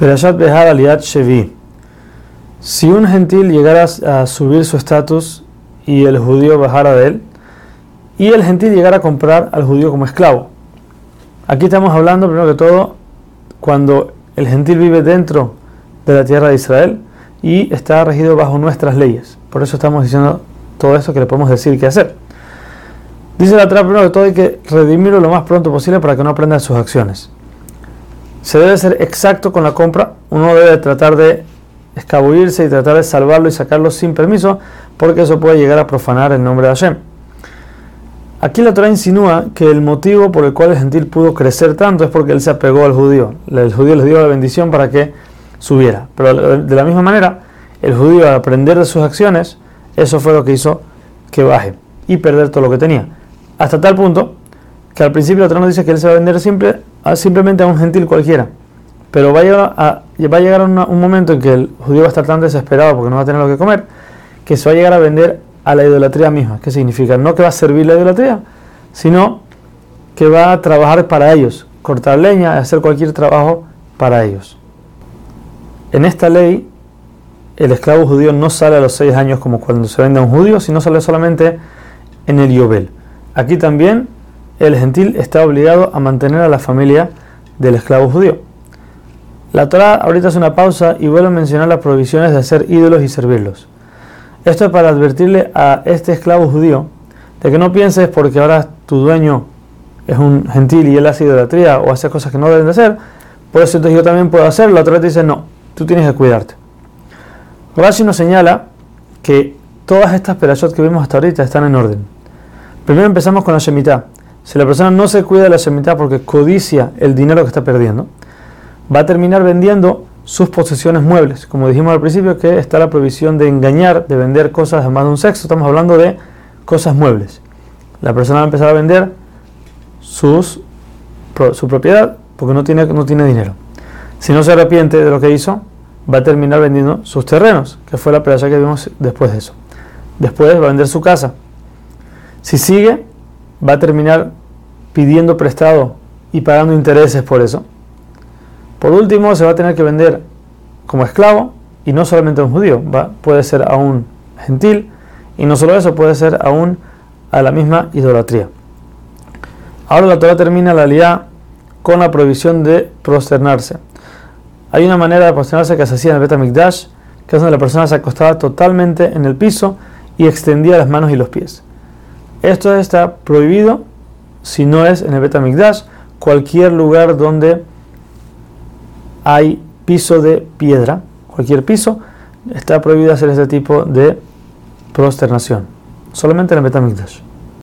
Perashat Behar Aliat Shevi. Si un gentil llegara a subir su estatus y el judío bajara de él, y el gentil llegara a comprar al judío como esclavo. Aquí estamos hablando, primero que todo, cuando el gentil vive dentro de la tierra de Israel y está regido bajo nuestras leyes. Por eso estamos diciendo todo esto que le podemos decir qué hacer. Dice la trapa, primero que todo, hay que redimirlo lo más pronto posible para que no aprenda sus acciones se debe ser exacto con la compra. Uno debe tratar de escabullirse y tratar de salvarlo y sacarlo sin permiso, porque eso puede llegar a profanar el nombre de Hashem. Aquí la Torah insinúa que el motivo por el cual el gentil pudo crecer tanto es porque él se apegó al judío. El judío les dio la bendición para que subiera. Pero de la misma manera, el judío al aprender de sus acciones, eso fue lo que hizo que baje y perder todo lo que tenía. Hasta tal punto que al principio la Torah nos dice que él se va a vender siempre simplemente a un gentil cualquiera. Pero va a llegar, a, va a llegar un momento en que el judío va a estar tan desesperado porque no va a tener lo que comer, que se va a llegar a vender a la idolatría misma. ¿Qué significa? No que va a servir la idolatría, sino que va a trabajar para ellos, cortar leña, hacer cualquier trabajo para ellos. En esta ley, el esclavo judío no sale a los seis años como cuando se vende a un judío, sino sale solamente en el Yobel. Aquí también el gentil está obligado a mantener a la familia del esclavo judío. La Torah ahorita hace una pausa y vuelve a mencionar las prohibiciones de hacer ídolos y servirlos. Esto es para advertirle a este esclavo judío de que no pienses porque ahora tu dueño es un gentil y él hace idolatría o hace cosas que no deben de hacer, por eso entonces yo también puedo hacerlo. La Torah te dice no, tú tienes que cuidarte. Rashi nos señala que todas estas perashot que vimos hasta ahorita están en orden. Primero empezamos con la Shemitah. Si la persona no se cuida de la Shemitah porque codicia el dinero que está perdiendo, va a terminar vendiendo sus posesiones muebles. Como dijimos al principio, que está la prohibición de engañar, de vender cosas de más de un sexo. Estamos hablando de cosas muebles. La persona va a empezar a vender sus, su propiedad porque no tiene, no tiene dinero. Si no se arrepiente de lo que hizo, va a terminar vendiendo sus terrenos, que fue la playa que vimos después de eso. Después va a vender su casa. Si sigue, va a terminar pidiendo prestado y pagando intereses por eso. Por último, se va a tener que vender como esclavo y no solamente a un judío, va, puede ser a un gentil y no solo eso, puede ser aún a la misma idolatría. Ahora la Torah termina la liá con la prohibición de prosternarse. Hay una manera de prosternarse que se hacía en el Betamikdash, que es donde la persona se acostaba totalmente en el piso y extendía las manos y los pies. Esto está prohibido si no es en el Betamikdash, cualquier lugar donde hay piso de piedra, cualquier piso, está prohibido hacer este tipo de prosternación. Solamente en el Betamikdash.